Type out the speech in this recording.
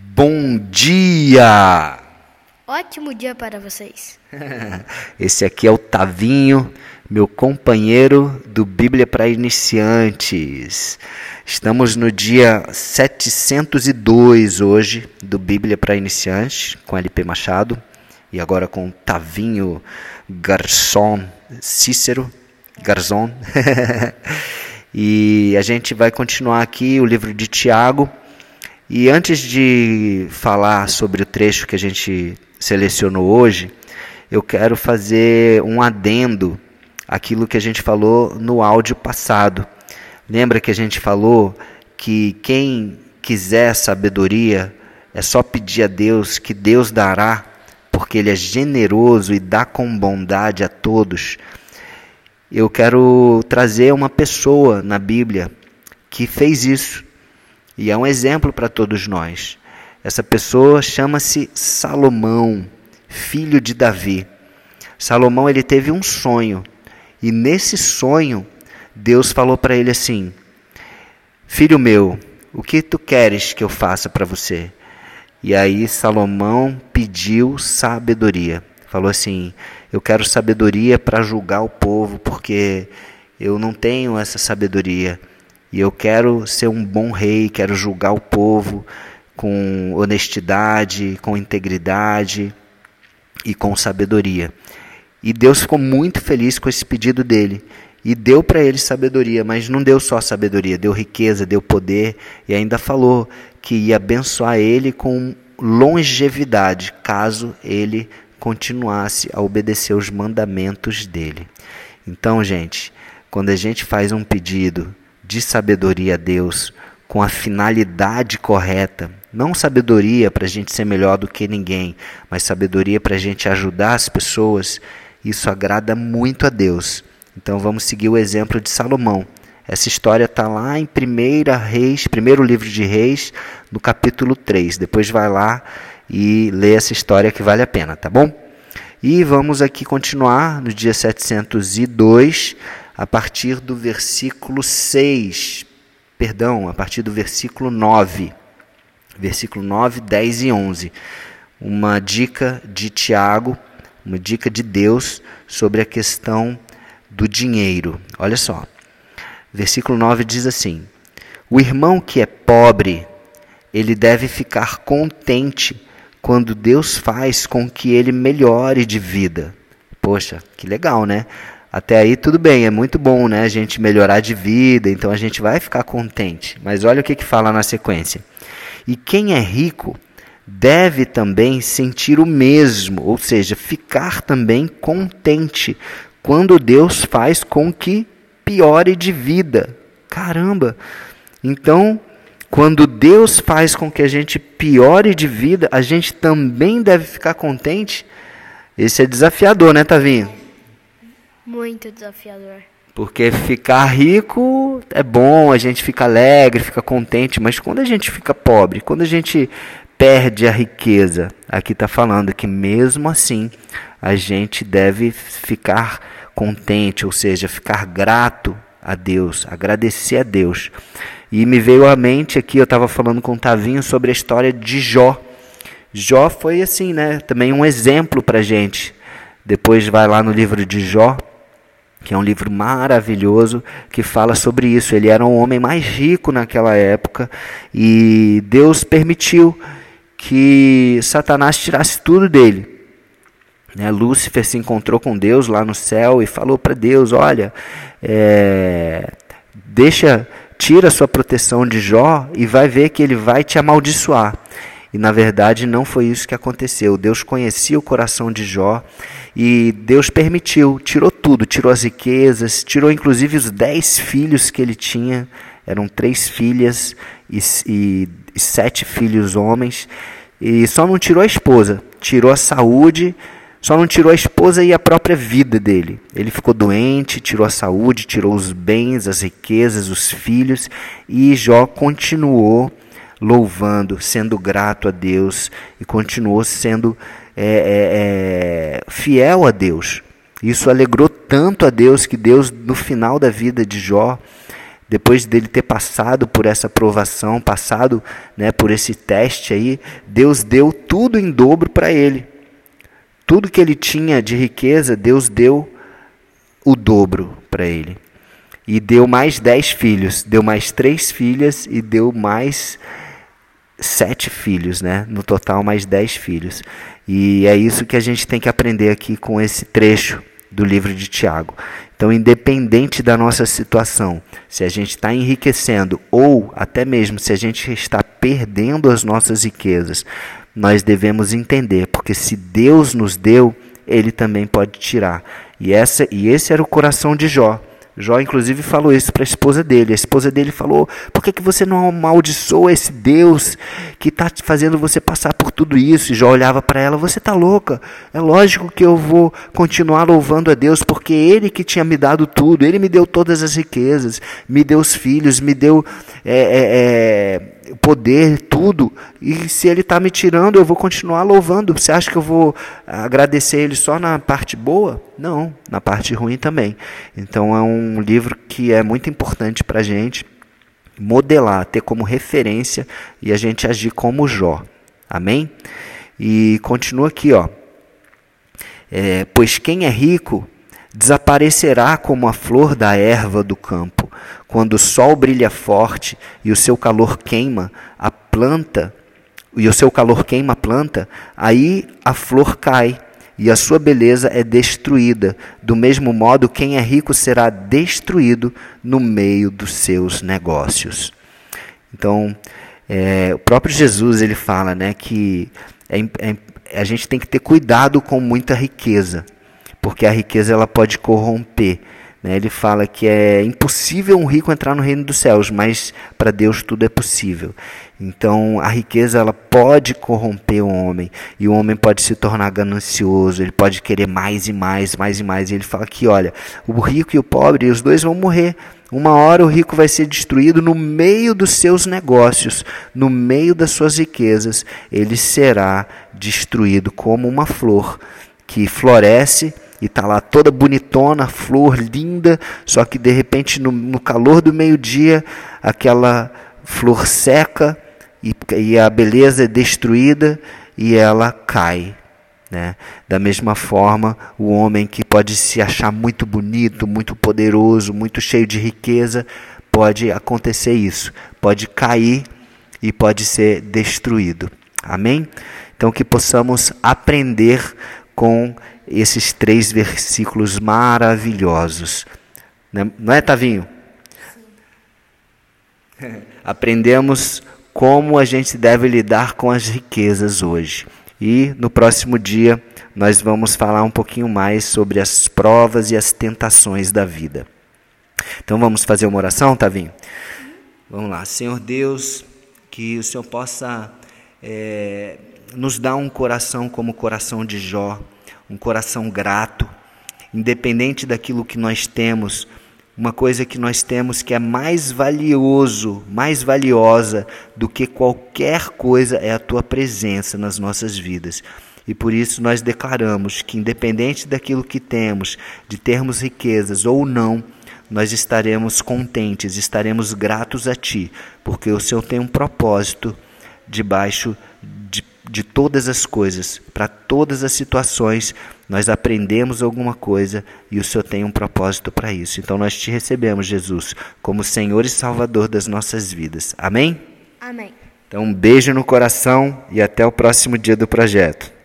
Bom dia! Ótimo dia para vocês. Esse aqui é o Tavinho, meu companheiro do Bíblia para Iniciantes. Estamos no dia 702 hoje do Bíblia para Iniciantes, com LP Machado, e agora com Tavinho Garçom Cícero. Garzon. e a gente vai continuar aqui o livro de Tiago. E antes de falar sobre o trecho que a gente selecionou hoje, eu quero fazer um adendo àquilo que a gente falou no áudio passado. Lembra que a gente falou que quem quiser sabedoria é só pedir a Deus que Deus dará, porque Ele é generoso e dá com bondade a todos. Eu quero trazer uma pessoa na Bíblia que fez isso e é um exemplo para todos nós. Essa pessoa chama-se Salomão, filho de Davi. Salomão ele teve um sonho e nesse sonho Deus falou para ele assim: Filho meu, o que tu queres que eu faça para você? E aí Salomão pediu sabedoria. Falou assim: Eu quero sabedoria para julgar o povo, porque eu não tenho essa sabedoria. E eu quero ser um bom rei, quero julgar o povo com honestidade, com integridade e com sabedoria. E Deus ficou muito feliz com esse pedido dele e deu para ele sabedoria, mas não deu só sabedoria, deu riqueza, deu poder e ainda falou que ia abençoar ele com longevidade, caso ele continuasse a obedecer os mandamentos dele. Então, gente, quando a gente faz um pedido de sabedoria a Deus com a finalidade correta. Não sabedoria para a gente ser melhor do que ninguém, mas sabedoria para a gente ajudar as pessoas. Isso agrada muito a Deus. Então vamos seguir o exemplo de Salomão. Essa história está lá em 1 Reis, primeiro livro de Reis, no capítulo 3. Depois vai lá e lê essa história que vale a pena, tá bom? E vamos aqui continuar no dia 702 a partir do versículo 6, perdão, a partir do versículo 9. Versículo 9, 10 e 11. Uma dica de Tiago, uma dica de Deus sobre a questão do dinheiro. Olha só. Versículo 9 diz assim: O irmão que é pobre, ele deve ficar contente quando Deus faz com que ele melhore de vida. Poxa, que legal, né? Até aí tudo bem, é muito bom, né? A gente melhorar de vida, então a gente vai ficar contente. Mas olha o que, que fala na sequência. E quem é rico deve também sentir o mesmo, ou seja, ficar também contente quando Deus faz com que piore de vida. Caramba! Então, quando Deus faz com que a gente piore de vida, a gente também deve ficar contente. Esse é desafiador, né, Tavinho? Muito desafiador. Porque ficar rico é bom, a gente fica alegre, fica contente, mas quando a gente fica pobre, quando a gente perde a riqueza, aqui está falando que mesmo assim a gente deve ficar contente, ou seja, ficar grato a Deus, agradecer a Deus. E me veio à mente aqui, eu estava falando com o Tavinho sobre a história de Jó. Jó foi assim, né? Também um exemplo para gente. Depois vai lá no livro de Jó, que é um livro maravilhoso que fala sobre isso. Ele era um homem mais rico naquela época e Deus permitiu que Satanás tirasse tudo dele. Né? Lúcifer se encontrou com Deus lá no céu e falou para Deus: Olha, é, deixa, tira a sua proteção de Jó e vai ver que ele vai te amaldiçoar. E na verdade não foi isso que aconteceu. Deus conhecia o coração de Jó e Deus permitiu, tirou tudo, tirou as riquezas, tirou inclusive os dez filhos que ele tinha, eram três filhas e, e, e sete filhos homens, e só não tirou a esposa, tirou a saúde, só não tirou a esposa e a própria vida dele. Ele ficou doente, tirou a saúde, tirou os bens, as riquezas, os filhos, e Jó continuou louvando, sendo grato a Deus e continuou sendo é, é, é, fiel a Deus. Isso alegrou tanto a Deus que Deus, no final da vida de Jó, depois dele ter passado por essa provação, passado né, por esse teste aí, Deus deu tudo em dobro para ele. Tudo que ele tinha de riqueza, Deus deu o dobro para ele. E deu mais dez filhos, deu mais três filhas e deu mais sete filhos, né? No total, mais dez filhos. E é isso que a gente tem que aprender aqui com esse trecho do livro de Tiago. Então, independente da nossa situação, se a gente está enriquecendo ou até mesmo se a gente está perdendo as nossas riquezas, nós devemos entender, porque se Deus nos deu, Ele também pode tirar. E, essa, e esse era o coração de Jó. Jó, inclusive, falou isso para a esposa dele. A esposa dele falou: Por que, que você não amaldiçoa esse Deus que está fazendo você passar por tudo isso? E Jó olhava para ela: Você está louca? É lógico que eu vou continuar louvando a Deus, porque Ele que tinha me dado tudo, Ele me deu todas as riquezas, me deu os filhos, me deu. É, é, é, poder, tudo. E se ele está me tirando, eu vou continuar louvando. Você acha que eu vou agradecer ele só na parte boa? Não, na parte ruim também. Então é um livro que é muito importante para a gente modelar, ter como referência e a gente agir como Jó. Amém? E continua aqui, ó. É, pois quem é rico desaparecerá como a flor da erva do campo. Quando o sol brilha forte e o seu calor queima a planta, e o seu calor queima a planta, aí a flor cai e a sua beleza é destruída. Do mesmo modo, quem é rico será destruído no meio dos seus negócios. Então, é, o próprio Jesus ele fala né, que é, é, a gente tem que ter cuidado com muita riqueza porque a riqueza ela pode corromper. Né? Ele fala que é impossível um rico entrar no reino dos céus, mas para Deus tudo é possível. Então a riqueza ela pode corromper o homem e o homem pode se tornar ganancioso, ele pode querer mais e mais, mais e mais. E ele fala que olha, o rico e o pobre, os dois vão morrer. Uma hora o rico vai ser destruído no meio dos seus negócios, no meio das suas riquezas, ele será destruído como uma flor que floresce e está lá toda bonitona, flor linda, só que de repente no, no calor do meio-dia aquela flor seca e, e, a beleza é destruída e ela cai. Né? Da mesma forma, o homem que pode se achar muito bonito, muito poderoso, muito cheio de riqueza, pode acontecer isso, pode cair e pode ser destruído. Amém? Então que possamos aprender com esses três versículos maravilhosos. Né? Não é, Tavinho? Aprendemos como a gente deve lidar com as riquezas hoje. E no próximo dia nós vamos falar um pouquinho mais sobre as provas e as tentações da vida. Então vamos fazer uma oração, Tavinho? Vamos lá. Senhor Deus, que o Senhor possa é, nos dá um coração como o coração de Jó, um coração grato, independente daquilo que nós temos, uma coisa que nós temos que é mais valioso, mais valiosa do que qualquer coisa é a tua presença nas nossas vidas. E por isso nós declaramos que, independente daquilo que temos, de termos riquezas ou não, nós estaremos contentes, estaremos gratos a Ti, porque o Senhor tem um propósito debaixo de de todas as coisas, para todas as situações, nós aprendemos alguma coisa e o Senhor tem um propósito para isso. Então nós te recebemos, Jesus, como Senhor e Salvador das nossas vidas. Amém? Amém. Então um beijo no coração e até o próximo dia do projeto.